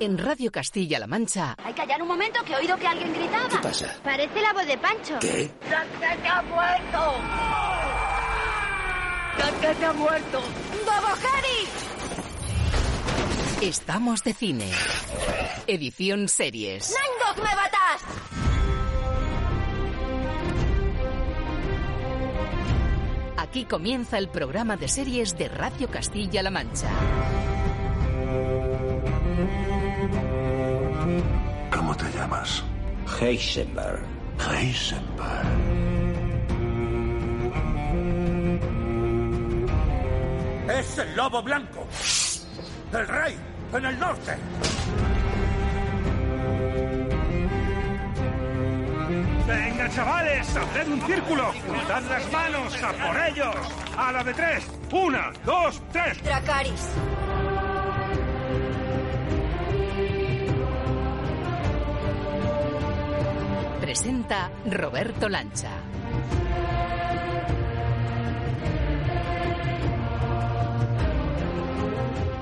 En Radio Castilla-La Mancha. Hay que callar un momento que he oído que alguien gritaba. ¿Qué pasa? Parece la voz de Pancho. ¿Qué? ¡Que ha muerto! ¡Que ha muerto! ¡Bobo Harry! Estamos de cine. Edición series. ¡Nine Dog, me batas! Aquí comienza el programa de series de Radio Castilla-La Mancha. Llamas? Heisenberg. Heisenberg. ¡Es el lobo blanco! ¡El rey! ¡En el norte! ¡Venga, chavales! ¡Haced un círculo! ¡Juntad las manos! ¡A por ellos! ¡A la de tres! ¡Una, dos, tres! Dracaris. Presenta Roberto Lancha.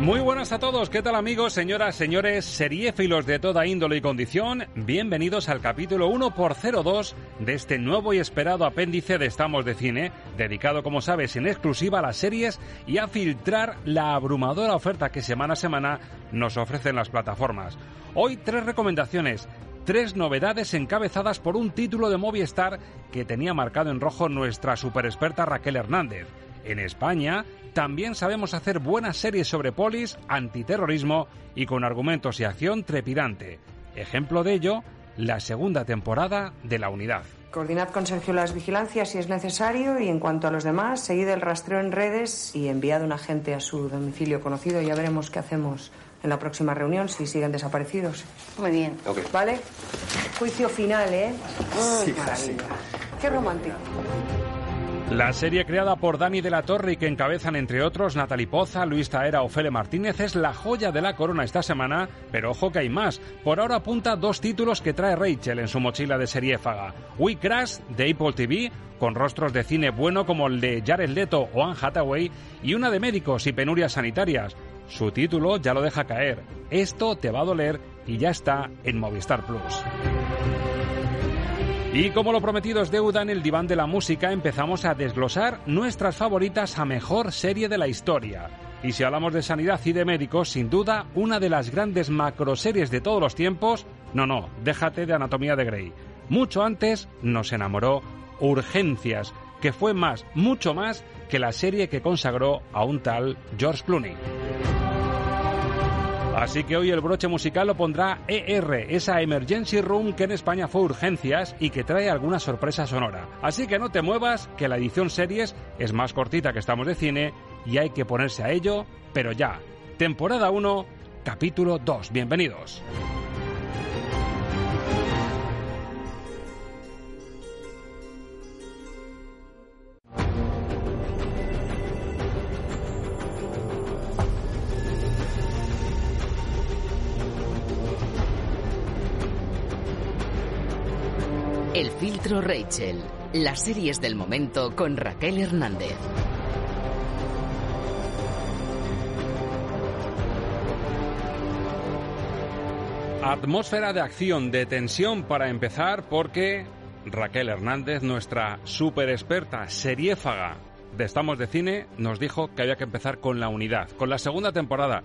Muy buenas a todos, ¿qué tal amigos, señoras, señores, seriéfilos de toda índole y condición? Bienvenidos al capítulo 1x02 de este nuevo y esperado apéndice de Estamos de Cine, dedicado, como sabes, en exclusiva a las series y a filtrar la abrumadora oferta que semana a semana nos ofrecen las plataformas. Hoy tres recomendaciones, tres novedades encabezadas por un título de Movistar que tenía marcado en rojo nuestra superexperta Raquel Hernández. En España también sabemos hacer buenas series sobre polis, antiterrorismo y con argumentos y acción trepidante. Ejemplo de ello, la segunda temporada de La Unidad. Coordinad con Sergio las vigilancias si es necesario y en cuanto a los demás, seguid el rastreo en redes y enviad un agente a su domicilio conocido. Ya veremos qué hacemos en la próxima reunión si siguen desaparecidos. Muy bien. ¿Vale? Juicio final, ¿eh? Sí, maravilla. Qué romántico. La serie creada por Dani de la Torre y que encabezan entre otros Natalie Poza, Luis Taera o Fele Martínez es la joya de la corona esta semana, pero ojo que hay más. Por ahora apunta dos títulos que trae Rachel en su mochila de seriéfaga. We Crash de Apple TV, con rostros de cine bueno como el de Jared Leto o Anne Hathaway, y una de médicos y penurias sanitarias. Su título ya lo deja caer. Esto te va a doler y ya está en Movistar Plus. Y como lo prometido es deuda en el diván de la música, empezamos a desglosar nuestras favoritas a mejor serie de la historia. Y si hablamos de sanidad y de médicos, sin duda, una de las grandes macroseries de todos los tiempos, no, no, déjate de Anatomía de Grey. Mucho antes nos enamoró Urgencias, que fue más, mucho más, que la serie que consagró a un tal George Clooney. Así que hoy el broche musical lo pondrá ER, esa Emergency Room que en España fue urgencias y que trae alguna sorpresa sonora. Así que no te muevas, que la edición series es más cortita que estamos de cine y hay que ponerse a ello, pero ya. Temporada 1, capítulo 2. Bienvenidos. Rachel. Las series del momento con Raquel Hernández. Atmósfera de acción, de tensión para empezar, porque Raquel Hernández, nuestra super experta seriéfaga de Estamos de Cine, nos dijo que había que empezar con la unidad, con la segunda temporada.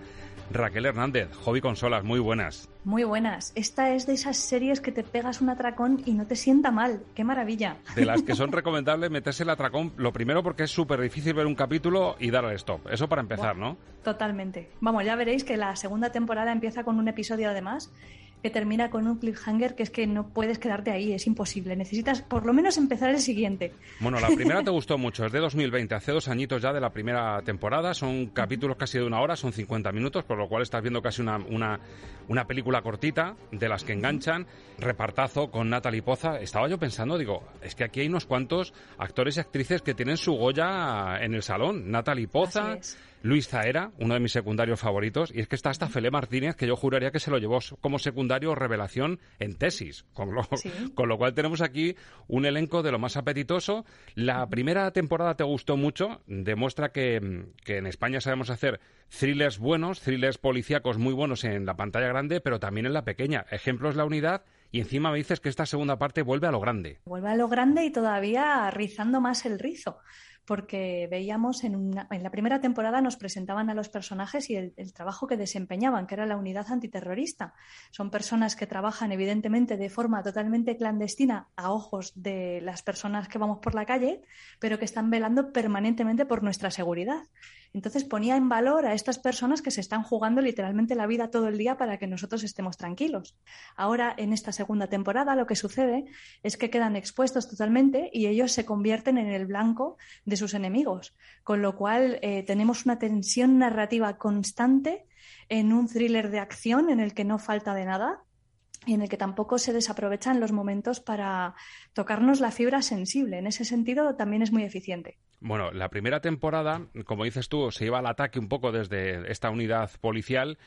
Raquel Hernández, Hobby Consolas, muy buenas. Muy buenas. Esta es de esas series que te pegas un atracón y no te sienta mal. ¡Qué maravilla! De las que son recomendables meterse el atracón, lo primero porque es súper difícil ver un capítulo y dar al stop. Eso para empezar, ¿no? Totalmente. Vamos, ya veréis que la segunda temporada empieza con un episodio además que termina con un cliffhanger que es que no puedes quedarte ahí, es imposible. Necesitas por lo menos empezar el siguiente. Bueno, la primera te gustó mucho, es de 2020, hace dos añitos ya de la primera temporada, son capítulos casi de una hora, son 50 minutos, por lo cual estás viendo casi una, una, una película cortita de las que enganchan, repartazo con Natalie Poza. Estaba yo pensando, digo, es que aquí hay unos cuantos actores y actrices que tienen su Goya en el salón. Natalie Poza, Luis Zaera, uno de mis secundarios favoritos, y es que está hasta Fele Martínez, que yo juraría que se lo llevó como secundario revelación en tesis, con lo, con lo cual tenemos aquí un elenco de lo más apetitoso. La primera temporada te gustó mucho, demuestra que, que en España sabemos hacer thrillers buenos, thrillers policíacos muy buenos en la pantalla grande, pero también en la pequeña. Ejemplo es La Unidad, y encima me dices que esta segunda parte vuelve a lo grande. Vuelve a lo grande y todavía rizando más el rizo porque veíamos en, en, la primera temporada nos presentaban a los personajes y el, el, trabajo que desempeñaban, que era la unidad antiterrorista. Son personas que trabajan evidentemente de forma totalmente clandestina a ojos de las personas que vamos por la calle, pero que están velando permanentemente por nuestra seguridad. Entonces ponía en valor a estas personas que se están jugando literalmente la vida todo el día para que nosotros estemos tranquilos. Ahora, en esta segunda temporada, lo que sucede es que quedan expuestos totalmente y ellos se convierten en el blanco de sus enemigos, con lo cual eh, tenemos una tensión narrativa constante en un thriller de acción en el que no falta de nada y en el que tampoco se desaprovechan los momentos para tocarnos la fibra sensible. En ese sentido también es muy eficiente. Bueno, la primera temporada, como dices tú, se iba al ataque un poco desde esta unidad policial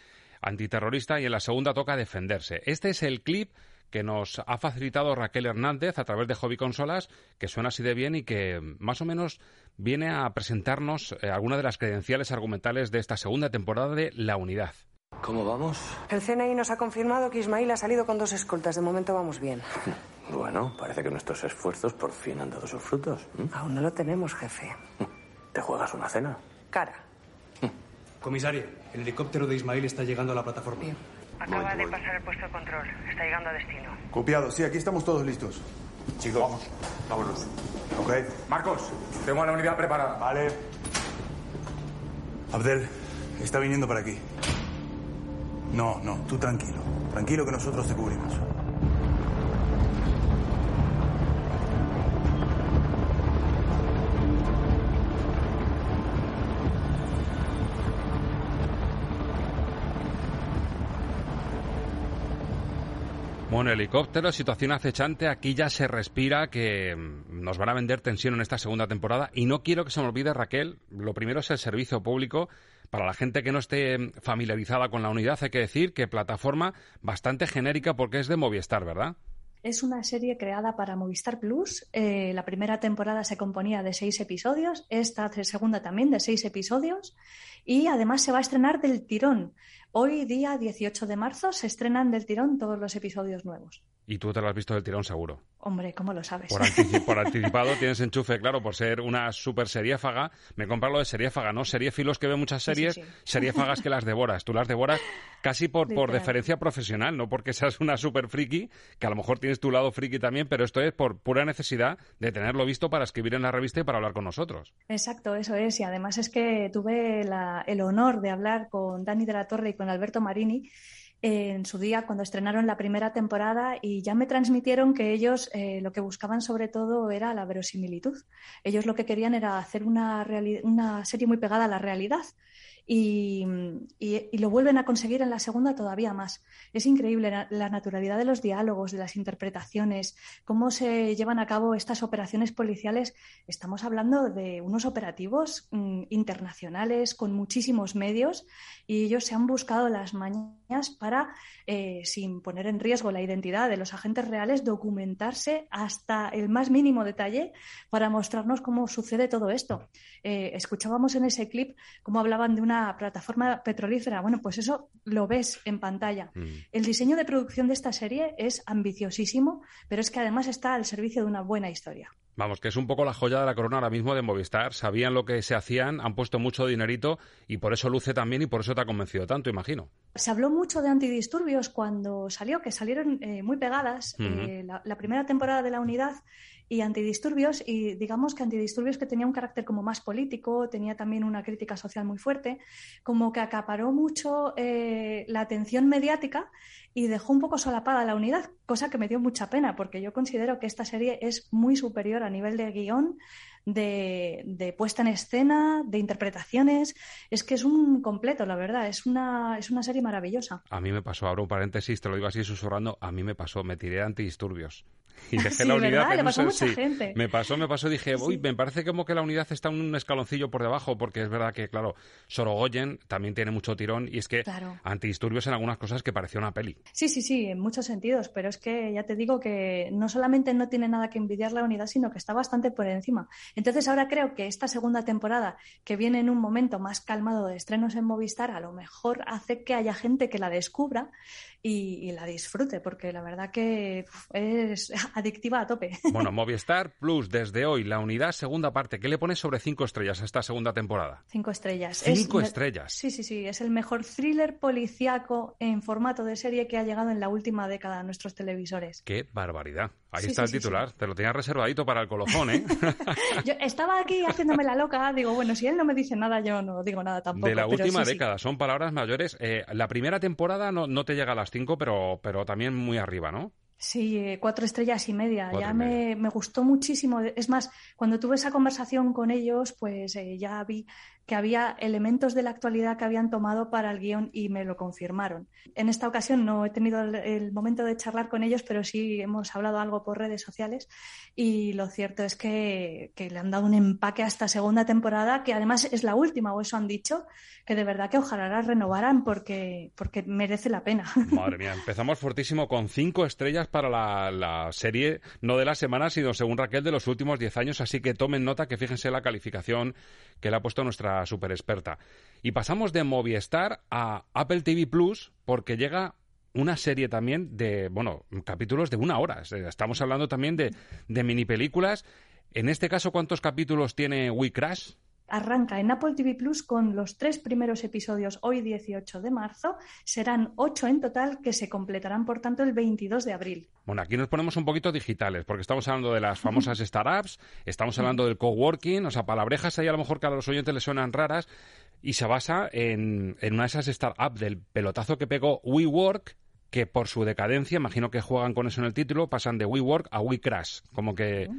antiterrorista y en la segunda toca defenderse. Este es el clip que nos ha facilitado Raquel Hernández a través de Hobby Consolas, que suena así de bien y que más o menos viene a presentarnos eh, algunas de las credenciales argumentales de esta segunda temporada de La Unidad. ¿Cómo vamos? El CNI nos ha confirmado que Ismail ha salido con dos escoltas. De momento vamos bien. Bueno, parece que nuestros esfuerzos por fin han dado sus frutos. Aún no lo tenemos, jefe. ¿Te juegas una cena? Cara. Comisario, el helicóptero de Ismail está llegando a la plataforma. Bien. Acaba de pasar el puesto de control. Está llegando a destino. Copiado. Sí, aquí estamos todos listos. Chicos, vamos. Vámonos. Ok. Marcos, tengo a la unidad preparada. Vale. Abdel, está viniendo para aquí. No, no, tú tranquilo. Tranquilo que nosotros te cubrimos. Bueno, helicóptero, situación acechante. Aquí ya se respira que mm, nos van a vender tensión en esta segunda temporada. Y no quiero que se me olvide, Raquel, lo primero es el servicio público. Para la gente que no esté familiarizada con la unidad, hay que decir que plataforma bastante genérica porque es de Movistar, ¿verdad? Es una serie creada para Movistar Plus. Eh, la primera temporada se componía de seis episodios, esta segunda también de seis episodios y además se va a estrenar del tirón. Hoy, día 18 de marzo, se estrenan del tirón todos los episodios nuevos. Y tú te lo has visto del tirón seguro. Hombre, ¿cómo lo sabes? Por, antici por anticipado tienes enchufe, claro, por ser una super seriéfaga. Me compras lo de seriéfaga, ¿no? Seriéfilos que ven muchas series, sí, sí, sí. seriéfagas que las devoras. Tú las devoras casi por, por deferencia profesional, no porque seas una super friki, que a lo mejor tienes tu lado friki también, pero esto es por pura necesidad de tenerlo visto para escribir en la revista y para hablar con nosotros. Exacto, eso es. Y además es que tuve la, el honor de hablar con Dani de la Torre y con Alberto Marini en su día cuando estrenaron la primera temporada y ya me transmitieron que ellos eh, lo que buscaban sobre todo era la verosimilitud. Ellos lo que querían era hacer una, una serie muy pegada a la realidad. Y, y, y, lo vuelven a conseguir en la segunda todavía más. Es increíble la, la, naturalidad de los diálogos, de las interpretaciones, cómo se llevan a cabo estas operaciones policiales. Estamos hablando de unos operativos mm, internacionales con muchísimos medios y ellos se han buscado las mañas para, eh, sin poner en riesgo la identidad de los agentes reales, documentarse hasta el más mínimo detalle para mostrarnos cómo sucede todo esto. Eh, escuchábamos en ese clip cómo hablaban de una plataforma petrolífera. Bueno, pues eso lo ves en pantalla. Mm. El diseño de producción de esta serie es ambiciosísimo, pero es que además está al servicio de una buena historia. Vamos, que es un poco la joya de la corona ahora mismo de Movistar. Sabían lo que se hacían, han puesto mucho dinerito y por eso luce también y por eso te ha convencido tanto, imagino. Se habló mucho de antidisturbios cuando salió, que salieron eh, muy pegadas. Uh -huh. eh, la, la primera temporada de la unidad y antidisturbios y digamos que antidisturbios que tenía un carácter como más político, tenía también una crítica social muy fuerte, como que acaparó mucho eh, la atención mediática y dejó un poco solapada la unidad, cosa que me dio mucha pena porque yo considero que esta serie es muy superior a nivel de guion, de, de, puesta en escena, de interpretaciones. Es que es un completo, la verdad. Es una, es una serie maravillosa. A mí me pasó, abro un paréntesis, te lo digo así susurrando, a mí me pasó, me tiré antidisturbios. Y dejé la unidad. Le pasó mucha gente. Me pasó, me pasó, dije, uy, sí. me parece como que la unidad está un escaloncillo por debajo, porque es verdad que, claro, Sorogoyen también tiene mucho tirón y es que Claro. antidisturbios en algunas cosas que parecía una peli. Sí, sí, sí, en muchos sentidos, pero es que ya te digo que no solamente no tiene nada que envidiar la unidad, sino que está bastante por encima. Entonces ahora creo que esta segunda temporada, que viene en un momento más calmado de estrenos en Movistar, a lo mejor hace que haya gente que la descubra y, y la disfrute, porque la verdad que es adictiva a tope. Bueno, Movistar Plus, desde hoy, la unidad segunda parte. ¿Qué le pones sobre cinco estrellas a esta segunda temporada? Cinco estrellas. Cinco estrellas. Sí, sí, sí. Es el mejor thriller policíaco en formato de serie que ha llegado en la última década a nuestros televisores. ¡Qué barbaridad! Ahí Sí, está sí, el sí, titular. Te lo tenía reservadito para el colofón, ¿eh? Yo estaba aquí haciéndome la loca, digo, bueno, si él no me dice nada, yo no digo nada tampoco. de la pero última sí, sí. década. Son palabras mayores. Eh, la primera temporada no, no te llega a las cinco, pero, pero también muy arriba, ¿no? Sí, eh, cuatro estrellas y media. Cuatro ya y me, me gustó muchísimo. Es más, cuando tuve esa conversación con ellos, pues eh, ya vi que había elementos de la actualidad que habían tomado para el guion y me lo confirmaron. En esta ocasión no he tenido el, el momento de charlar con ellos, pero sí hemos hablado algo por redes sociales y lo cierto es que, que le han dado un empaque a esta segunda temporada, que además es la última, o eso han dicho, que de verdad que ojalá la renovaran porque, porque merece la pena. Madre mía, empezamos fortísimo con cinco estrellas para la, la serie, no de la semana, sino según Raquel, de los últimos diez años. Así que tomen nota que fíjense la calificación que le ha puesto nuestra super experta. Y pasamos de Movistar a Apple TV Plus porque llega una serie también de, bueno, capítulos de una hora. Estamos hablando también de, de mini películas. En este caso, ¿cuántos capítulos tiene We Crash? Arranca en Apple TV Plus con los tres primeros episodios hoy 18 de marzo. Serán ocho en total que se completarán, por tanto, el 22 de abril. Bueno, aquí nos ponemos un poquito digitales, porque estamos hablando de las famosas startups, estamos hablando del coworking, o sea, palabrejas ahí a lo mejor que a los oyentes les suenan raras, y se basa en, en una de esas startups del pelotazo que pegó WeWork, que por su decadencia, imagino que juegan con eso en el título, pasan de WeWork a WeCrash, como que...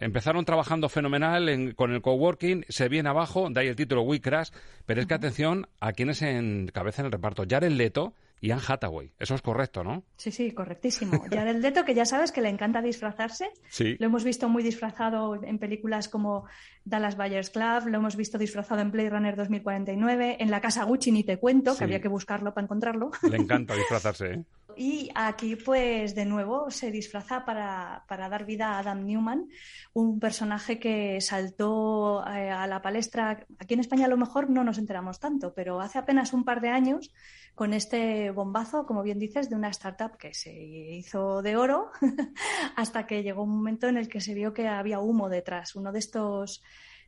Empezaron trabajando fenomenal en- con el coworking, se viene abajo, de ahí el título We Crash, pero es que atención a quienes en cabeza en el reparto, Jared Leto y Anne Hathaway. Eso es correcto, ¿no? Sí, sí, correctísimo. Jared Leto, que ya sabes que le encanta disfrazarse. Sí. Lo hemos visto muy disfrazado en películas como Dallas Buyers Club, lo hemos visto disfrazado en Blade Runner 2049, en La Casa Gucci ni te cuento, Sí. que había que buscarlo para encontrarlo. Le encanta disfrazarse, ¿eh? Y aquí, pues, de nuevo se disfraza para, para dar vida a Adam Newman, un personaje que saltó eh, a la palestra. Aquí en España a lo mejor no nos enteramos tanto, pero hace apenas un par de años, con este bombazo, como bien dices, de una startup que se hizo de oro, hasta que llegó un momento en el que se vio que había humo detrás. Uno de estos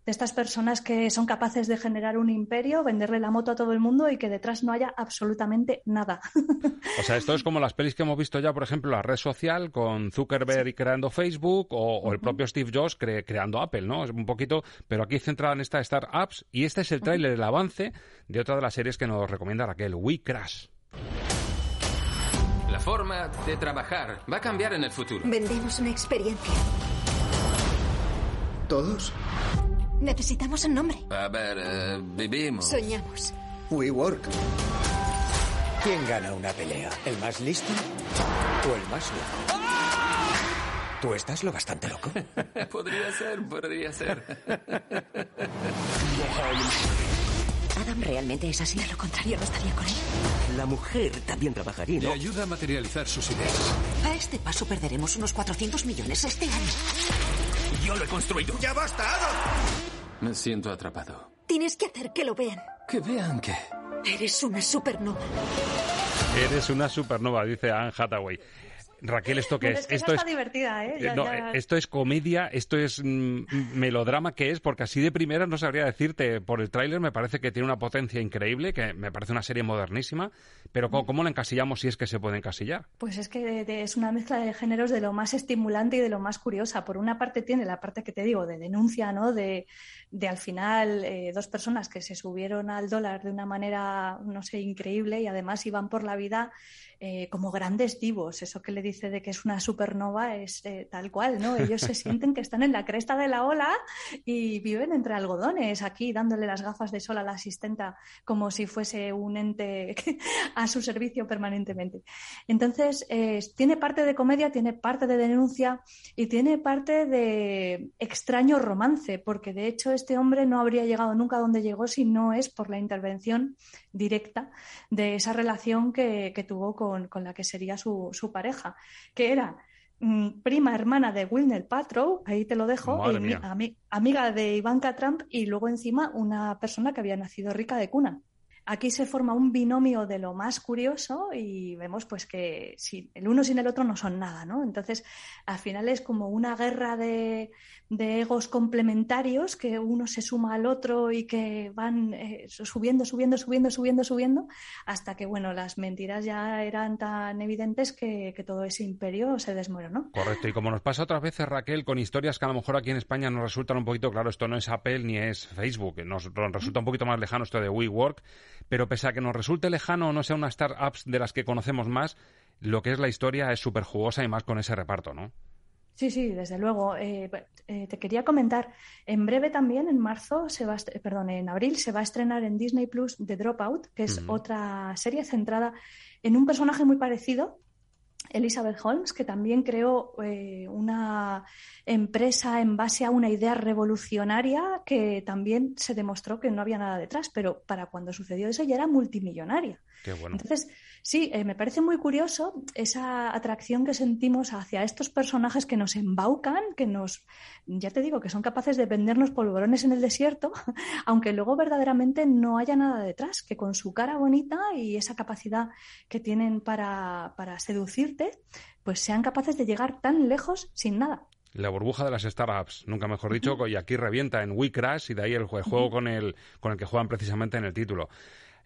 de estas personas que son capaces de generar un imperio, venderle la moto a todo el mundo y que detrás no haya absolutamente nada. O sea, esto es como las pelis que hemos visto ya, por ejemplo, la red social con Zuckerberg creando Facebook o, o el propio Steve Jobs cre- creando Apple, ¿no? Es un poquito, pero aquí centrada en esta startups y este es el tráiler, el avance de otra de las series que nos recomienda Raquel, We Crash. La forma de trabajar va a cambiar en el futuro. Vendemos una experiencia. ¿Todos? Necesitamos un nombre. A ver, eh, vivimos. Soñamos. WeWork. ¿Quién gana una pelea? ¿El más listo o el más loco? ¿Tú estás lo bastante loco? podría ser, podría ser. Adam realmente es así. De lo contrario, no estaría con él. La mujer también trabajaría, Le ayuda a materializar sus ideas. A este paso perderemos unos 400 millones este año. Yo lo he construido. ¡Ya basta, Adam! Me siento atrapado. Tienes que hacer que lo vean. Que vean que... Eres una supernova. Eres una supernova, dice Anne Hathaway. Raquel, ¿esto qué es? es que esto está divertida, ¿eh? Ya- no, ya- eh, esto es comedia, esto es mm, melodrama, ¿qué es? Porque así de primera no sabría decirte, por el tráiler me parece que tiene una potencia increíble, que me parece una serie modernísima, Pero ¿cómo, cómo la encasillamos si es que se puede encasillar? Pues es que de- de- es una mezcla de géneros de lo más estimulante y de lo más curiosa. Por una parte tiene la parte que te digo de denuncia, ¿no? De, de al final eh, dos personas que se subieron al dólar de una manera, no sé, increíble y además iban por la vida eh, como grandes divos. Eso que le dice de que es una supernova es eh, tal cual, ¿no? Ellos se sienten que están en la cresta de la ola y viven entre algodones aquí dándole las gafas de sol a la asistenta como si fuese un ente a su servicio permanentemente. Entonces, tiene parte de comedia, tiene parte de denuncia y tiene parte de extraño romance, porque de hecho este hombre no habría llegado nunca a donde llegó si no es por la intervención directa de esa relación que, que tuvo con, con la que sería su, su pareja, que era mm, prima hermana de Wilner Patrow, ahí te lo dejo, ami- amiga de Ivanka Trump y luego encima una persona que había nacido rica de cuna. Aquí se forma un binomio de lo más curioso y vemos pues que si el uno sin el otro no son nada, ¿no? Entonces, al final es como una guerra de, de egos complementarios que uno se suma al otro y que van eh, subiendo, subiendo, subiendo, subiendo, subiendo, hasta que, bueno, las mentiras ya eran tan evidentes que, que todo ese imperio se desmoronó. Correcto, y como nos pasa otras veces, Raquel, con historias que a lo mejor aquí en España nos resultan un poquito, claro, esto no es Apple ni es Facebook, nos resulta un poquito más lejano esto de WeWork, pero pese a que nos resulte lejano o no sea una startups de las que conocemos más, lo que es la historia es súper jugosa y más con ese reparto, ¿no? Sí, sí, desde luego. Eh, eh, te quería comentar, en breve también, en marzo, se va perdón, en abril, se va a estrenar en Disney Plus The Dropout, que es otra serie centrada en un personaje muy parecido, Elizabeth Holmes, que también creó eh, una empresa en base a una idea revolucionaria que también se demostró que no había nada detrás, pero para cuando sucedió eso ya era multimillonaria. Qué bueno. Entonces, sí, eh, me parece muy curioso esa atracción que sentimos hacia estos personajes que nos embaucan, que nos, ya te digo, que son capaces de vendernos polvorones en el desierto, aunque luego verdaderamente no haya nada detrás, que con su cara bonita y esa capacidad que tienen para, para seducirte, pues sean capaces de llegar tan lejos sin nada. La burbuja de las startups, nunca mejor dicho, y aquí revienta en We Crash y de ahí el jue- juego con el, con el que juegan precisamente en el título.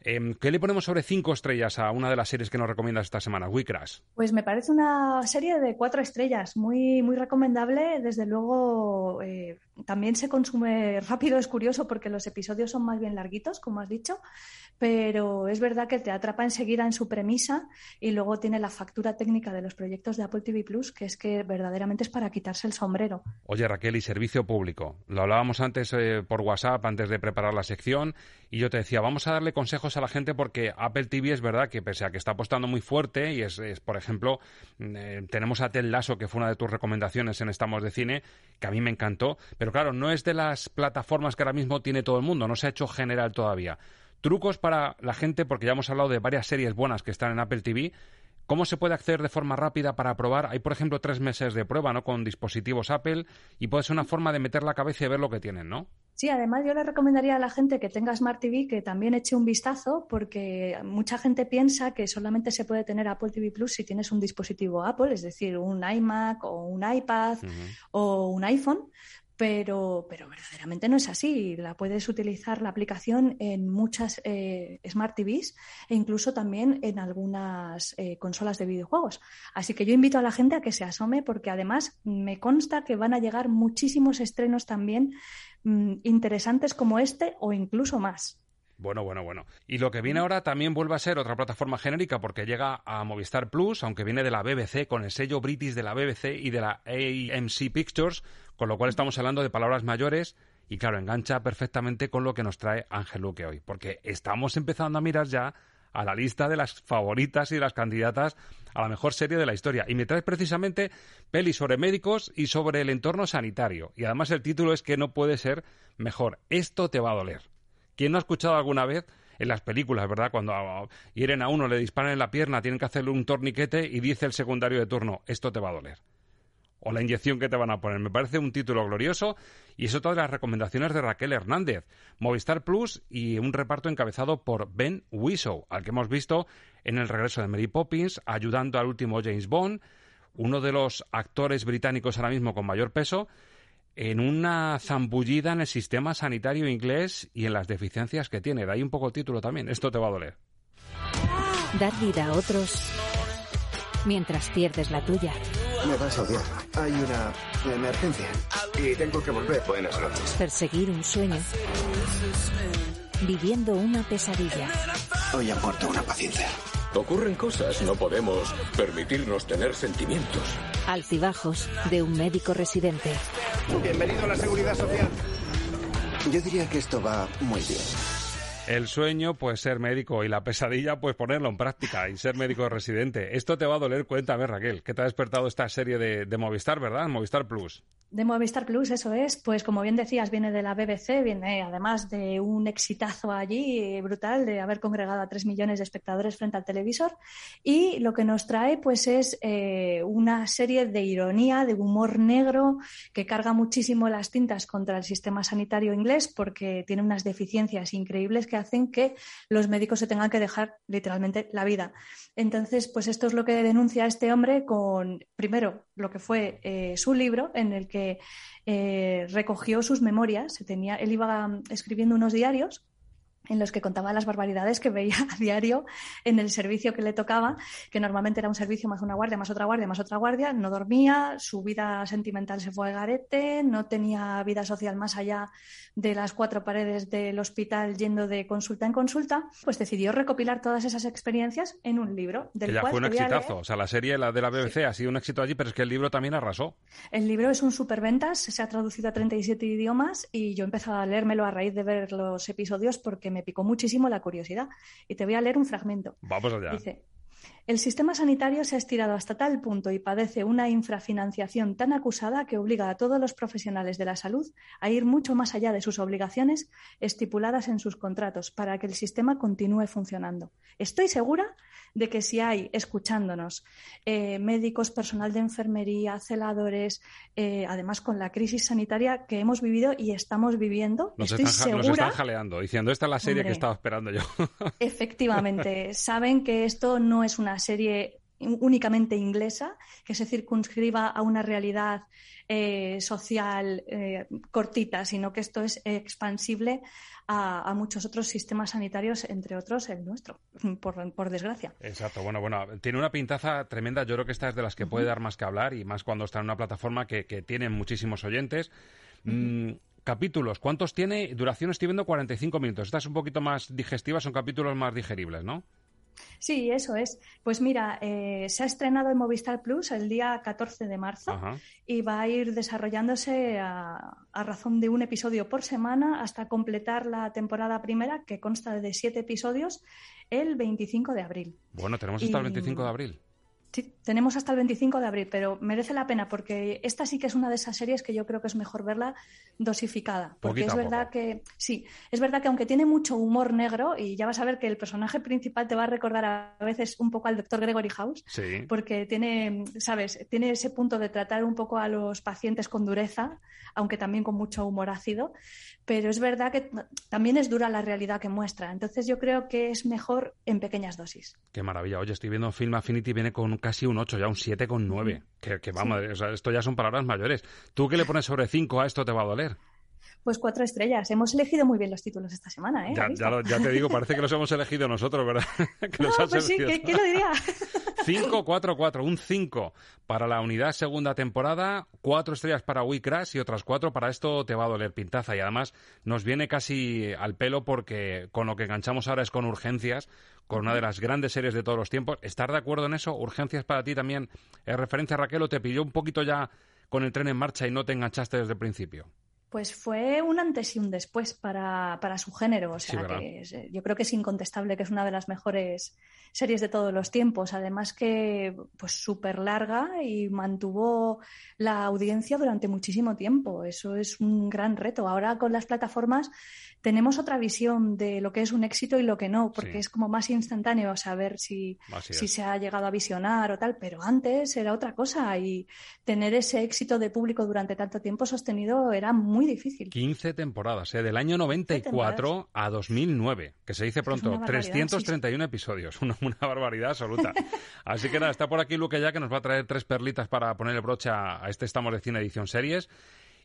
Em, ¿Qué le ponemos sobre cinco estrellas a una de las series que nos recomiendas esta semana, We Crash? Pues me parece una serie de cuatro estrellas, muy, muy recomendable. Desde luego, eh, también se consume rápido, es curioso porque los episodios son más bien larguitos, como has dicho, pero es verdad que te atrapa enseguida en su premisa y luego tiene la factura técnica de los proyectos de Apple TV Plus, que es que verdaderamente es para quitarse el sombrero. Oye, Raquel, y servicio público. Lo hablábamos antes eh, por WhatsApp, antes de preparar la sección, y yo te decía, vamos a darle consejos a la gente porque Apple TV es verdad que pese a que está apostando muy fuerte, y es, por ejemplo, mm, eh, tenemos a Ted Lasso, que fue una de tus recomendaciones en Estamos de Cine, que a mí me encantó, pero claro, no es de las plataformas que ahora mismo tiene todo el mundo, no se ha hecho general todavía. Trucos para la gente, porque ya hemos hablado de varias series buenas que están en Apple TV, ¿Cómo se puede acceder de forma rápida para probar? Hay, por ejemplo, tres meses de prueba, ¿no? Con dispositivos Apple y puede ser una forma de meter la cabeza y ver lo que tienen, ¿no? Sí, además yo le recomendaría a la gente que tenga Smart TV que también eche un vistazo porque mucha gente piensa que solamente se puede tener Apple TV Plus si tienes un dispositivo Apple, es decir, un iMac o un iPad o un iPhone, pero, pero verdaderamente no es así. La puedes utilizar la aplicación en muchas eh, Smart TVs e incluso también en algunas eh, consolas de videojuegos. Así que yo invito a la gente a que se asome porque además me consta que van a llegar muchísimos estrenos también mm, interesantes como este o incluso más. Bueno, bueno, bueno. Y lo que viene ahora también vuelve a ser otra plataforma genérica porque llega a Movistar Plus, aunque viene de la BBC, con el sello British de la BBC y de la AMC Pictures, con lo cual estamos hablando de palabras mayores y claro, engancha perfectamente con lo que nos trae Ángel Luque hoy, porque estamos empezando a mirar ya a la lista de las favoritas y de las candidatas a la mejor serie de la historia. Y me traes precisamente pelis sobre médicos y sobre el entorno sanitario. Y además el título es que no puede ser mejor. Esto te va a doler. ¿Quién no ha escuchado alguna vez en las películas, verdad? Cuando hieren a uno, le disparan en la pierna, tienen que hacerle un torniquete y dice el secundario de turno, esto te va a doler. O la inyección que te van a poner. Me parece un título glorioso y es otra de las recomendaciones de Raquel Hernández. Movistar Plus y un reparto encabezado por Ben Whishaw, al que hemos visto en el regreso de Mary Poppins, ayudando al último James Bond, uno de los actores británicos ahora mismo con mayor peso, en una zambullida en el sistema sanitario inglés y en las deficiencias que tiene. De ahí un poco el título también. Esto te va a doler. Dar vida a otros mientras pierdes la tuya. Me vas a odiar. Hay una emergencia y tengo que volver. Buenas noches. Perseguir un sueño. Viviendo una pesadilla. Hoy ha muerto una paciencia. Ocurren cosas, no podemos permitirnos tener sentimientos. Altibajos de un médico residente. Bienvenido a la Seguridad Social. Yo diría que esto va muy bien. El sueño, pues ser médico y la pesadilla, pues ponerlo en práctica y ser médico residente. Esto te va a doler, cuéntame Raquel, que te ha despertado esta serie de, de Movistar, ¿verdad? Movistar Plus. De Movistar Plus, eso es. Pues como bien decías, viene de la BBC, viene además de un exitazo allí brutal de haber congregado a tres millones de espectadores frente al televisor. Y lo que nos trae, pues, es eh, una serie de ironía, de humor negro, que carga muchísimo las tintas contra el sistema sanitario inglés, porque tiene unas deficiencias increíbles que hacen que los médicos se tengan que dejar literalmente la vida. Entonces, pues esto es lo que denuncia este hombre con, primero, lo que fue eh, su libro, en el que eh, recogió sus memorias. Tenía, él iba escribiendo unos diarios en los que contaba las barbaridades que veía a diario en el servicio que le tocaba, que normalmente era un servicio más una guardia, más otra guardia, más otra guardia, no dormía, su vida sentimental se fue al garete, no tenía vida social más allá de las cuatro paredes del hospital yendo de consulta en consulta, pues decidió recopilar todas esas experiencias en un libro. Del ya cual fue un exitazo. O sea, la serie la de la BBC ha sido un éxito allí, pero es que el libro también arrasó. El libro es un superventas, se ha traducido a 37 idiomas y yo he empezado a leérmelo a raíz de ver los episodios porque me picó muchísimo la curiosidad. Y te voy a leer un fragmento. Vamos allá. Dice, el sistema sanitario se ha estirado hasta tal punto y padece una infrafinanciación tan acusada que obliga a todos los profesionales de la salud a ir mucho más allá de sus obligaciones estipuladas en sus contratos para que el sistema continúe funcionando. Estoy segura de que si hay escuchándonos eh, médicos, personal de enfermería, celadores, eh, además con la crisis sanitaria que hemos vivido y estamos viviendo, Nos estoy están, ja- nos segura están jaleando, diciendo, esta es la serie Hombre. que estaba esperando yo. Efectivamente, saben que esto no es una serie únicamente inglesa, que se circunscriba a una realidad eh, social eh, cortita, sino que esto es expansible a, a muchos otros sistemas sanitarios, entre otros el nuestro, por, por desgracia. Exacto, bueno, bueno, tiene una pintaza tremenda. Yo creo que esta es de las que puede dar más que hablar y más cuando está en una plataforma que, que tiene muchísimos oyentes. Mm, capítulos, ¿cuántos tiene? Duración estoy viendo 45 minutos. Esta es un poquito más digestiva, son capítulos más digeribles, ¿no? Sí, eso es. Pues mira, eh, se ha estrenado en Movistar Plus el día 14 de marzo Ajá. y va a ir desarrollándose a, a razón de un episodio por semana hasta completar la temporada primera, que consta de siete episodios, el 25 de abril. Bueno, tenemos hasta el Y- 25 de abril. Sí, tenemos hasta el 25 de abril, pero merece la pena porque esta sí que es una de esas series que yo creo que es mejor verla dosificada. Porque es verdad que, sí, es verdad que aunque tiene mucho humor negro, y ya vas a ver que el personaje principal te va a recordar a veces un poco al doctor Gregory House, Sí. porque tiene, sabes, tiene ese punto de tratar un poco a los pacientes con dureza, aunque también con mucho humor ácido, pero es verdad que también es dura la realidad que muestra. Entonces yo creo que es mejor en pequeñas dosis. Qué maravilla. Oye, estoy viendo Film Affinity, viene con casi un 8, ya un 7,9. Que, que vamos, o sea, esto ya son palabras mayores. ¿Tú qué le pones sobre 5 a esto te va a doler? Pues cuatro estrellas. Hemos elegido muy bien los títulos esta semana, ¿eh? Ya, ¿Has visto? ya, lo- ya te digo, parece que los hemos elegido nosotros, ¿verdad? que los No, has pues sí, ¿qué, qué lo diría? 5, 4, 4, un 5 para la unidad segunda temporada, cuatro estrellas para We Crash y otras cuatro para esto te va a doler pintaza. Y además nos viene casi al pelo porque con lo que enganchamos ahora es con Urgencias, con una de las grandes series de todos los tiempos. ¿Estás de acuerdo en eso? ¿Urgencias para ti también es referencia, Raquel, o te pilló un poquito ya con el tren en marcha y no te enganchaste desde el principio? Pues fue un antes y un después para, para su género. O sea, que es- eh, yo creo que es incontestable que es una de las mejores series de todos los tiempos. Además que pues súper larga y mantuvo la audiencia durante muchísimo tiempo. Eso es un gran reto. Ahora con las plataformas tenemos otra visión de lo que es un éxito y lo que no, porque Sí. es como más instantáneo saber si, si se ha llegado a visionar o tal, pero antes era otra cosa y tener ese éxito de público durante tanto tiempo sostenido era muy difícil. 15 temporadas, ¿eh? del año 94 a 2009, que se dice pronto, una barbaridad, 331 episodios, una, una barbaridad absoluta. Así que nada, está por aquí Luque ya que nos va a traer tres perlitas para poner el broche a, a este Estamos de Cine Edición Series.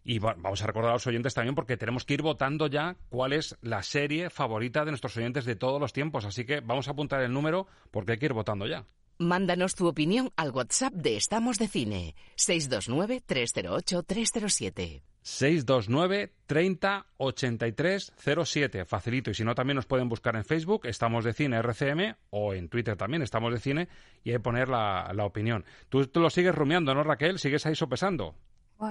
Y va- vamos a recordar a los oyentes también porque tenemos que ir votando ya cuál es la serie favorita de nuestros oyentes de todos los tiempos. Así que vamos a apuntar el número porque hay que ir votando ya. Mándanos tu opinión al WhatsApp de Estamos de Cine, 629-308-307. 629 30 83 07. Facilito. Y si no, también nos pueden buscar en Facebook, Estamos de Cine RCM, o en Twitter también, Estamos de Cine, y ahí poner la, la opinión. Tú, lo sigues rumiando, ¿no, Raquel? ¿Sigues ahí sopesando?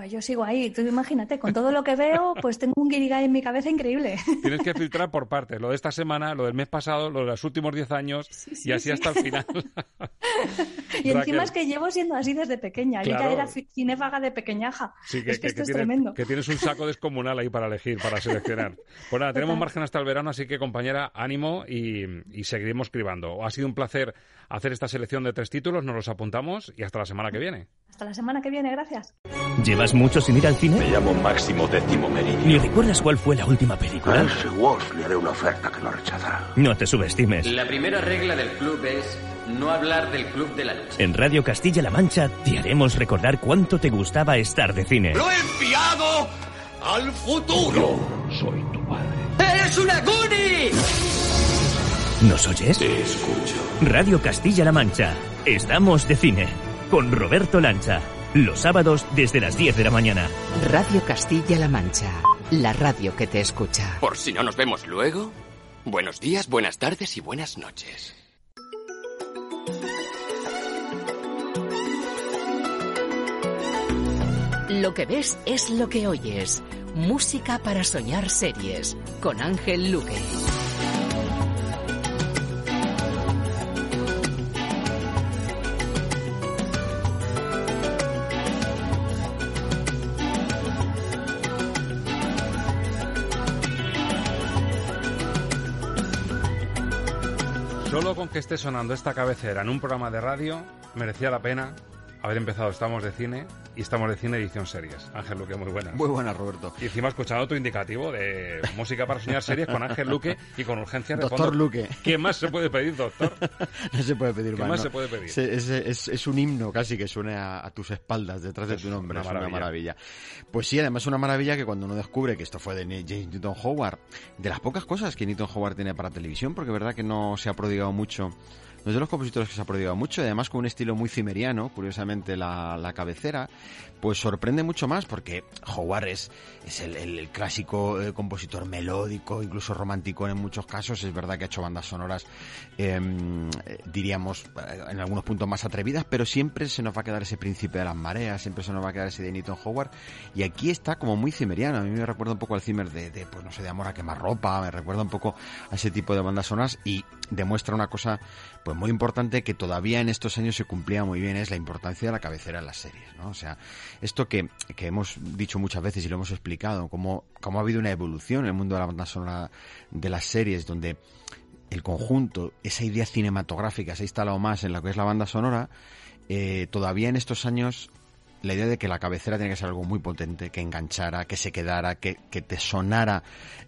Yo sigo ahí, tú imagínate, con todo lo que veo, pues tengo un guirigay en mi cabeza increíble. Tienes que filtrar por partes. Lo de esta semana, lo del mes pasado, lo de los últimos 10 años, y así sí. hasta el final. Y encima es que llevo siendo así desde pequeña. Yo Claro. ya era cinéfaga de pequeñaja. Sí, que, es que, que- esto que es tienes, tremendo. que tienes un saco descomunal ahí para elegir, para seleccionar. Pues nada, tenemos Total. margen hasta el verano, así que compañera, ánimo y, y seguiremos escribando. Ha sido un placer hacer esta selección de tres títulos, nos los apuntamos y hasta la semana que viene. Hasta la semana que viene, gracias. ¿Llevas mucho sin ir al cine? Me llamo Máximo Décimo Meridio. ¿Ni recuerdas cuál fue la última A película? ese Walsh le haré una oferta que no rechazará. No te subestimes. La primera regla del club es no hablar del club de la noche. En Radio Castilla-La Mancha te haremos recordar cuánto te gustaba estar de cine. ¡Lo he enviado al futuro! Soy tu padre. ¡Eres una Goonie! ¿Nos oyes? Te escucho. Radio Castilla-La Mancha. Estamos de cine. Con Roberto Lancha. Los sábados desde las 10 de la mañana. Radio Castilla-La Mancha, la radio que te escucha. Por si no nos vemos luego, buenos días, buenas tardes y buenas noches. Lo que ves es lo que oyes. Música para soñar series, con Ángel Luque. Con que esté sonando esta cabecera en un programa de radio, merecía la pena haber empezado Estamos de Cine y Estamos de Cine edición series. Ángel Luque, muy buenas. Muy buenas, Roberto. Y encima escuchando tu indicativo de música para soñar series con Ángel Luque y con urgencia de Doctor fondo. Luque. ¿Qué más se puede pedir, doctor? No se puede pedir ¿Qué más. más ¿no? se puede pedir? Es, es- es un himno casi que suene a, a tus espaldas, detrás de Es tu nombre. una es una maravilla. maravilla. Pues sí, además es una maravilla que cuando uno descubre que esto fue de James Newton Howard, de las pocas cosas que Newton Howard tiene para televisión, porque es verdad que no se ha prodigado mucho. Es de los compositores que se ha prodigado mucho, y además con un estilo muy cimeriano, curiosamente la, la cabecera, pues sorprende mucho más, porque Howard es, es el, clásico eh, compositor melódico, incluso romántico en muchos casos. Es verdad que ha hecho bandas sonoras, em, eh, diríamos, eh, en algunos puntos más atrevidas, pero siempre se nos va a quedar ese príncipe de las mareas, siempre se nos va a quedar ese de Newton Howard. Y aquí está como muy cimeriano. A mí me recuerda un poco al Zimmer de, pues no sé, de Amor a quemarropa, me recuerda un poco a ese tipo de bandas sonoras y demuestra una cosa pues muy importante que todavía en estos años se cumplía muy bien, es la importancia de la cabecera en las series, ¿no? O sea, esto que, que hemos dicho muchas veces y lo hemos explicado, cómo, cómo ha habido una evolución en el mundo de la banda sonora de las series, donde el conjunto, esa idea cinematográfica se ha instalado más en lo que es la banda sonora, eh, todavía en estos años la idea de que la cabecera tiene que ser algo muy potente, que enganchara, que se quedara, que, que te sonara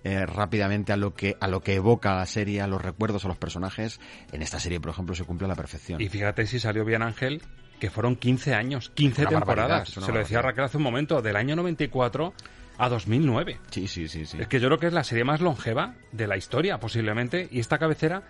eh, rápidamente a lo que a lo que evoca la serie, a los recuerdos, a los personajes. En esta serie, por ejemplo, se cumple a la perfección. Y fíjate si salió bien Ángel, que fueron 15 años, 15 Una barbaridad, temporadas. Se lo decía. Raquel hace un momento, del año 94 a 2009. Sí, sí, sí, sí. Es que yo creo que es la serie más longeva de la historia, posiblemente, y esta cabecera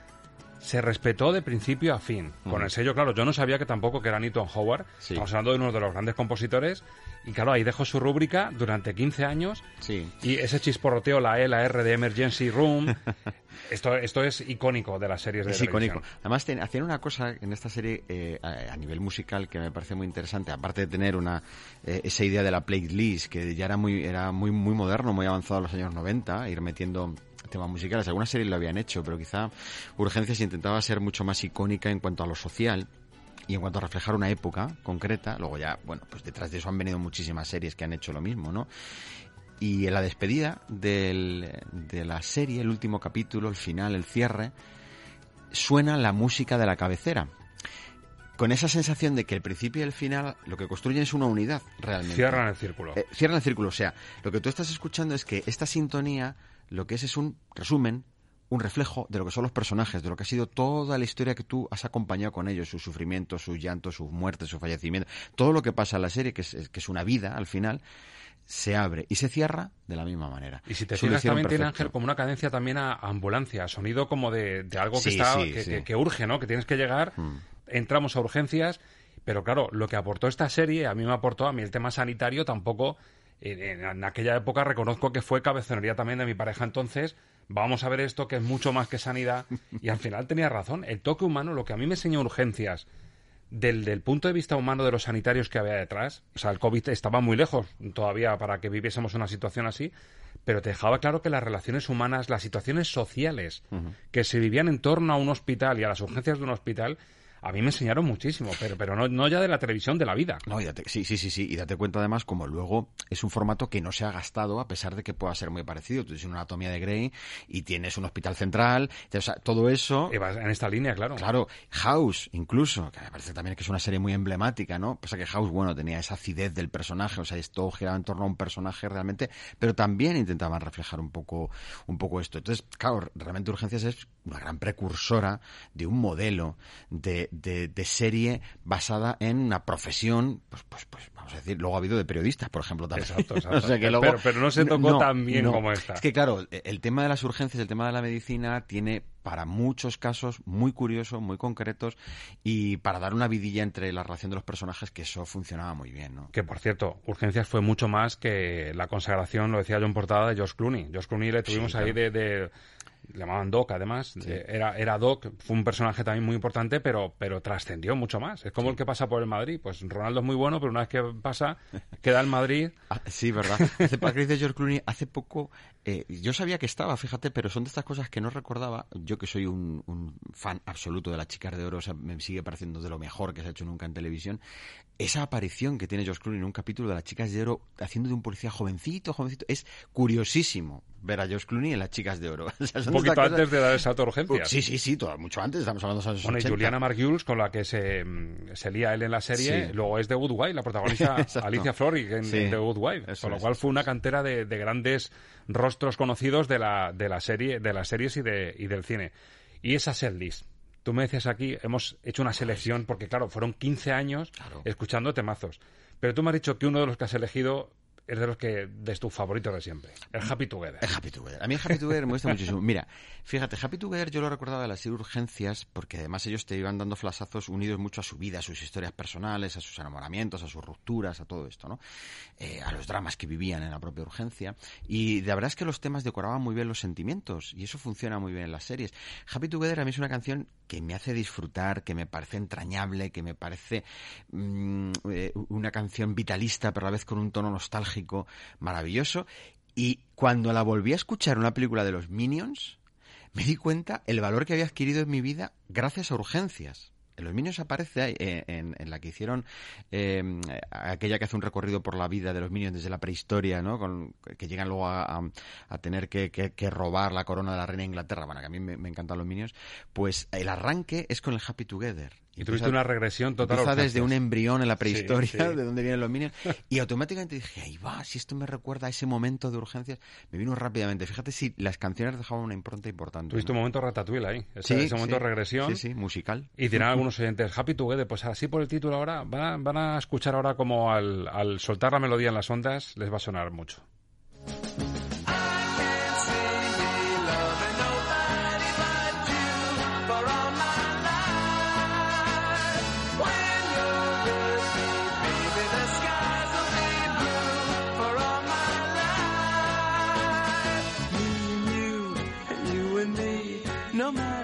se respetó de principio a fin. Con el sello, claro, yo no sabía que tampoco que era Newton Howard. Estamos hablando de uno de los grandes compositores. Y claro, ahí dejó su rúbrica durante 15 años. Sí. Y ese chisporroteo, la E, la R de Emergency Room. esto, esto es icónico de las series de Es televisión. icónico. Además, ten- hacían una cosa en esta serie eh, a, a nivel musical que me parece muy interesante, aparte de tener una eh, esa idea de la playlist, que ya era muy era muy muy moderno, muy avanzado en los años 90, ir metiendo temas musicales. Algunas series lo habían hecho, pero quizá Urgencias intentaba ser mucho más icónica en cuanto a lo social y en cuanto a reflejar una época concreta. Luego ya, bueno, pues detrás de eso han venido muchísimas series que han hecho lo mismo, ¿no? Y en la despedida del- de la serie, el último capítulo, el final, el cierre, suena la música de la cabecera. Con esa sensación de que el principio y el final lo que construyen es una unidad, realmente. Cierran el círculo. Eh, cierran el círculo. O sea, lo que tú estás escuchando es que esta sintonía lo que es es un resumen, un reflejo de lo que son los personajes, de lo que ha sido toda la historia que tú has acompañado con ellos, sus sufrimientos, sus llantos, sus muertes, sus fallecimientos, todo lo que pasa en la serie, que es, que es una vida al final, se abre y se cierra de la misma manera. Y si te fijas, también tiene. Ángel como una cadencia también a a ambulancia, sonido como de, de algo que, Sí, está, sí, que, sí. que- que urge, ¿no? Que tienes que llegar, Mm. entramos a urgencias, pero claro, lo que aportó esta serie, a mí me aportó, a mí el tema sanitario tampoco, en, en aquella época reconozco que fue cabezonería también de mi pareja. Entonces, vamos a ver esto que es mucho más que sanidad, y al final tenía razón, el toque humano, lo que a mí me enseñó urgencias, del, del punto de vista humano de los sanitarios que había detrás, o sea, el COVID estaba muy lejos todavía para que viviésemos una situación así, pero te dejaba claro que las relaciones humanas, las situaciones sociales que se vivían en torno a un hospital y a las urgencias de un hospital, a mí me enseñaron muchísimo, pero, pero no, no ya de la televisión, de la vida. No, y date- sí, sí, sí, sí. Y date cuenta además como luego es un formato que no se ha gastado a pesar de que pueda ser muy parecido. Tú tienes una anatomía de Grey y tienes un hospital central. O sea, todo eso... En esta línea, claro. Claro, House incluso, que me parece también que es una serie muy emblemática, ¿no? Pasa que House, bueno, tenía esa acidez del personaje, o sea, esto giraba en torno a un personaje realmente, pero también intentaban reflejar un poco, un poco esto. Entonces, claro, realmente Urgencias es una gran precursora de un modelo de, de, de serie basada en una profesión, pues, pues, pues, vamos a decir, luego ha habido de periodistas, por ejemplo, también. Exacto, exacto. O sea, que luego- Pero- pero no se tocó tan bien como esta. Es que claro, el tema de las urgencias, el tema de la medicina tiene para muchos casos muy curiosos, muy concretos y para dar una vidilla entre la relación de los personajes que eso funcionaba muy bien, ¿no? Que por cierto, Urgencias fue mucho más que la consagración, lo decía yo en portada, de George Clooney. George Clooney le tuvimos Sí, ahí de, de- Le llamaban Doc, además. Eh, Era, era Doc, fue un personaje también muy importante, pero, pero trascendió mucho más. Es como el que pasa por el Madrid. Pues Ronaldo es muy bueno, pero una vez que pasa, queda el Madrid. Ah, Sí, ¿verdad? Hace, para George Clooney, hace poco, eh, yo sabía que estaba, fíjate, pero son de estas cosas que no recordaba. Yo que soy un, un fan absoluto de las chicas de oro, o sea, me sigue pareciendo de lo mejor que se ha hecho nunca en televisión. Esa aparición que tiene George Clooney en un capítulo de las chicas de oro haciendo de un policía jovencito, jovencito, es curiosísimo ver a George Clooney en las chicas de oro. O sea, son Un poquito cosas- antes de dar el salto a urgencias. Sí, sí, sí, todo- mucho antes, estamos hablando de los años Bueno, y 80. Juliana Margulies, con la que se, mm, se lía él en la serie, Sí. luego es de Good Wife, la protagonista. Alicia Florrick en, Sí. en The Good Wife. Eso con lo es. cual fue una cantera de, de grandes rostros conocidos de la, de la serie, de las series y, de, y del cine. Y esa setlist. Tú me decías aquí, hemos hecho una selección, porque claro, fueron 15 años escuchando temazos. Pero tú me has dicho que uno de los que has elegido es de los que de tus favoritos de siempre. El Happy Together. El Happy Together. A mí el Happy Together me gusta muchísimo. Mira, fíjate, Happy Together yo lo recordaba de las Urgencias porque además ellos te iban dando flasazos unidos mucho a su vida, a sus historias personales, a sus enamoramientos, a sus rupturas, a todo esto, ¿no? Eh, a los dramas que vivían en la propia urgencia. Y la verdad es que los temas decoraban muy bien los sentimientos y eso funciona muy bien en las series. Happy Together a mí es una canción que me hace disfrutar, que me parece entrañable, que me parece mm, eh, una canción vitalista, pero a la vez con un tono nostálgico maravilloso. Y cuando la volví a escuchar en una película de los Minions, me di cuenta el valor que había adquirido en mi vida gracias a urgencias. En los Minions aparece eh, en, en la que hicieron eh, aquella que hace un recorrido por la vida de los Minions desde la prehistoria, ¿no? Con, que llegan luego a, tener que, que- que robar la corona de la reina de Inglaterra. Bueno, que a mí me, me encantan los Minions. Pues el arranque es con el Happy Together. Y tuviste una regresión total Empieza desde un embrión en la prehistoria, Sí, sí. de dónde vienen los Minions. Y automáticamente dije, ahí va, si esto me recuerda a ese momento de urgencias, me vino rápidamente. Fíjate si las canciones dejaban una impronta importante. Tuviste ¿no? un momento ratatouille ahí. Ese, Sí, ese momento sí. de regresión. Sí, sí, musical. Y dirán algunos oyentes, Happy Together, pues así por el título ahora, van a, van a escuchar ahora como al, al soltar la melodía en las ondas, les va a sonar mucho.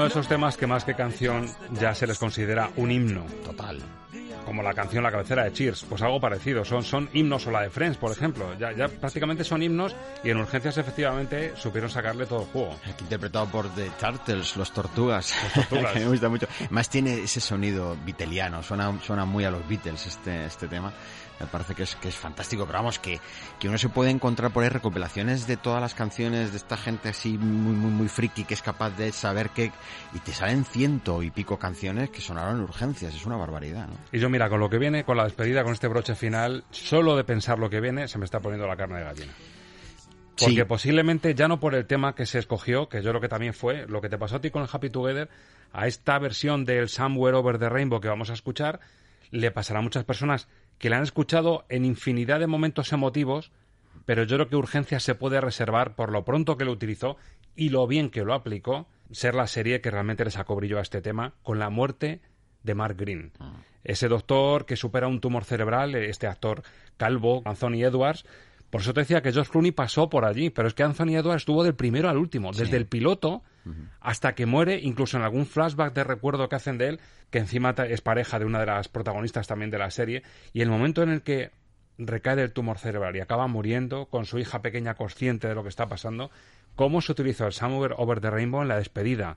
Uno de esos temas que más que canción ya se les considera un himno. Total. como la canción La cabecera de Cheers, pues algo parecido, son, son himnos o la de Friends, por ejemplo, ya, ya prácticamente son himnos y en urgencias efectivamente supieron sacarle todo el juego. Aquí interpretado por The Turtles, los tortugas. tortugas. Me gusta mucho. Más tiene ese sonido viteliano, suena, suena muy a los Beatles este, este tema. Me parece que es, que es fantástico, pero vamos, que, que uno se puede encontrar por ahí recopilaciones de todas las canciones de esta gente así muy, muy, muy friki que es capaz de saber que... Y te salen ciento y pico canciones que sonaron en urgencias, es una barbaridad, ¿no? Y yo mira, con lo que viene, con la despedida, con este broche final, solo de pensar lo que viene, se me está poniendo la carne de gallina. Porque Sí. posiblemente ya no por el tema que se escogió, que yo creo que también fue lo que te pasó a ti con el Happy Together, a esta versión del Somewhere Over the Rainbow que vamos a escuchar, le pasará a muchas personas que la han escuchado en infinidad de momentos emotivos, pero yo creo que Urgencias se puede reservar por lo pronto que lo utilizó y lo bien que lo aplicó, ser la serie que realmente le sacó brillo a este tema con la muerte de Mark Green. Ese doctor que supera un tumor cerebral, este actor calvo, Anthony Edwards. Por eso te decía que George Clooney pasó por allí, pero es que Anthony Edwards estuvo del primero al último, desde el piloto hasta que muere, incluso en algún flashback de recuerdo que hacen de él, que encima es pareja de una de las protagonistas también de la serie, y el momento en el que recae del tumor cerebral y acaba muriendo con su hija pequeña consciente de lo que está pasando, cómo se utilizó el Somewhere Over the Rainbow en la despedida.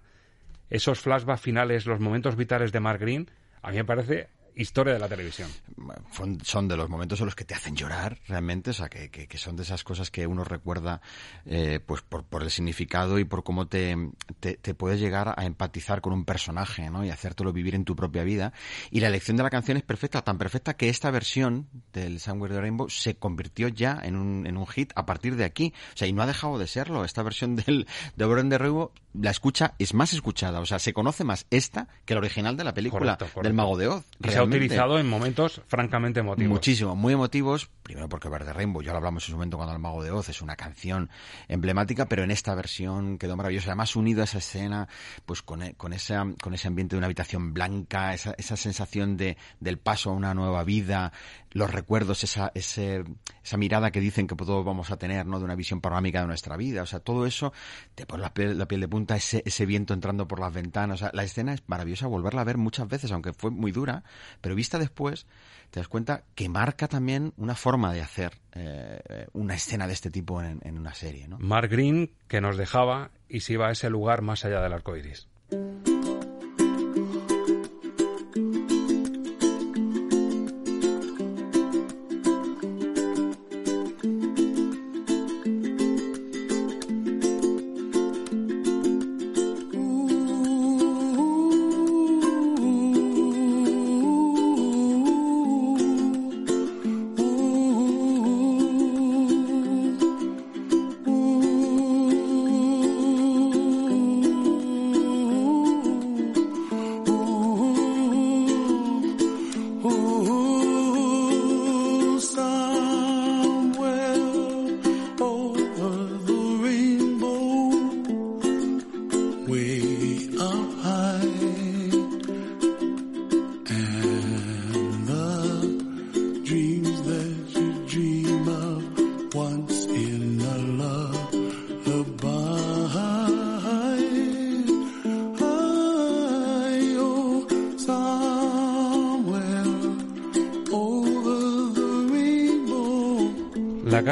Esos flashbacks finales, los momentos vitales de Mark Green, a mí me parece historia de la televisión. Son de los momentos en los que te hacen llorar realmente, o sea, que, que- que son de esas cosas que uno recuerda eh, pues por, por el significado y por cómo te, te, te puedes llegar a empatizar con un personaje ¿no? y hacértelo vivir en tu propia vida. Y la elección de la canción es perfecta, tan perfecta que esta versión del Somewhere the Rainbow se convirtió ya en un, en un hit a partir de aquí. O sea, y no ha dejado de serlo. Esta versión del, de Over the Rainbow, la escucha es más escuchada, o sea, se conoce más esta que la original de la película Correcto, correcto. del Mago de Oz. Ha utilizado en momentos francamente emotivos. Muchísimo, muy emotivos. Primero porque Verde Rainbow, ya lo hablamos en su momento cuando el Mago de Oz es una canción emblemática, pero en esta versión quedó maravillosa. Además, unido a esa escena, pues con, e- con, esa, con ese ambiente de una habitación blanca, esa, esa sensación de, del paso a una nueva vida, los recuerdos, esa, esa mirada que dicen que todos vamos a tener, ¿no? De una visión panorámica de nuestra vida. O sea, todo eso te pone la piel, de punta, ese, viento entrando por las ventanas. La escena es maravillosa volverla a ver muchas veces, aunque fue muy dura, pero vista después, te das cuenta que marca también una forma de hacer eh, una escena de este tipo en, en una serie, ¿no? Mark Green que nos dejaba y se iba a ese lugar más allá del arco iris.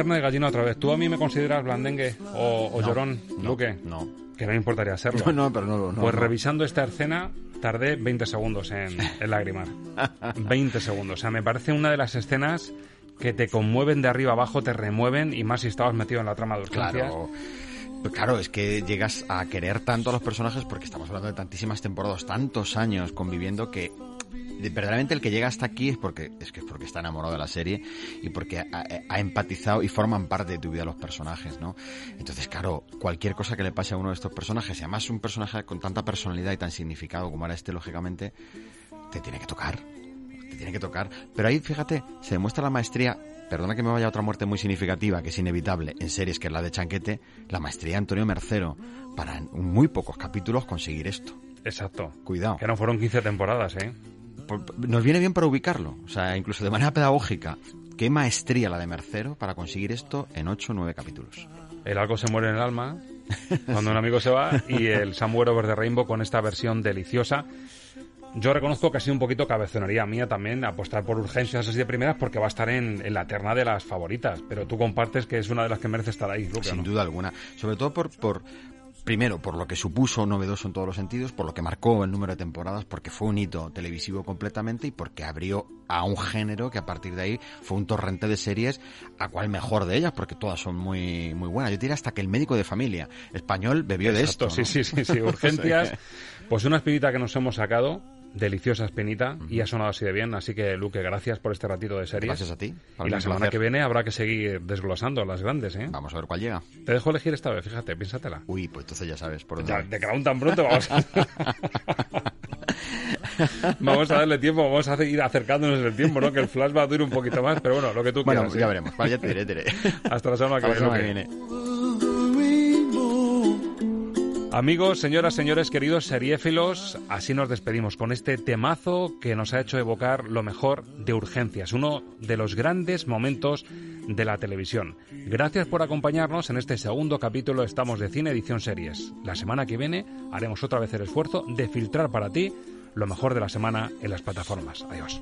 Carne de gallina otra vez. ¿Tú a mí me consideras blandengue o, o No, llorón, no, Luque? no. Que no me importaría serlo. No, no, pero no, no, Pues revisando esta escena tardé 20 segundos en, en lagrimar. 20 segundos. O sea, me parece una de las escenas que te conmueven de arriba abajo, te remueven y más si estabas metido en la trama de urgencias. Claro. Pues Claro, es que llegas a querer tanto a los personajes porque estamos hablando de tantísimas temporadas, tantos años conviviendo que verdaderamente el que llega hasta aquí es porque es que es porque está enamorado de la serie y porque ha, ha empatizado y forman parte de tu vida los personajes, ¿no? Entonces, claro, cualquier cosa que le pase a uno de estos personajes, y además un personaje con tanta personalidad y tan significado como era este, lógicamente, te tiene que tocar. Te tiene que tocar. Pero ahí, fíjate, se demuestra la maestría. Perdona que me vaya a otra muerte muy significativa, que es inevitable en series, que es la de Chanquete, la maestría de Antonio Mercero, para en muy pocos capítulos conseguir esto. Exacto. Cuidado. Que no fueron 15 temporadas, ¿eh? Nos viene bien para ubicarlo, o sea, incluso de manera pedagógica. Qué maestría la de Mercero para conseguir esto en 8 o 9 capítulos. El algo se muere en el alma cuando un amigo se va y el Somewhere Over the Rainbow con esta versión deliciosa Yo reconozco que ha sido un poquito cabezonería mía también apostar por urgencias así de primeras porque va a estar en, en la terna de las favoritas. Pero tú compartes que es una de las que merece estar ahí, ¿o Sin no? duda alguna. Sobre todo por, por, primero, por lo que supuso novedoso en todos los sentidos, por lo que marcó el número de temporadas, porque fue un hito televisivo completamente y porque abrió a un género que a partir de ahí fue un torrente de series, a cual mejor de ellas, porque todas son muy, muy buenas. Yo diría hasta que el médico de familia español bebió de esto. sí, ¿no? sí, sí, sí, urgencias. Pues una espinita que nos hemos sacado, deliciosa espinita, y ha sonado así de bien. Así que, Luque, gracias por este ratito de series. Gracias a ti. Y la semana placer. que viene habrá que seguir desglosando las grandes, ¿eh? Vamos a ver cuál llega. Te dejo elegir esta vez, fíjate, piénsatela. Uy, pues entonces ya sabes por dónde Ya, de Crown tan pronto vamos a... vamos a darle tiempo, vamos a ir acercándonos en el tiempo, ¿no? Que el flash va a durar un poquito más, pero bueno, lo que tú Bueno, quieras. ya ¿eh? veremos. Vale, ya te diré, te diré. Hasta la semana que la viene. semana que Luque. Amigos, señoras, señores, queridos seriéfilos, así nos despedimos con este temazo que nos ha hecho evocar lo mejor de Urgencias, uno de los grandes momentos de la televisión. Gracias por acompañarnos en este segundo capítulo Estamos de Cine Edición Series. La semana que viene haremos otra vez el esfuerzo de filtrar para ti lo mejor de la semana en las plataformas. Adiós.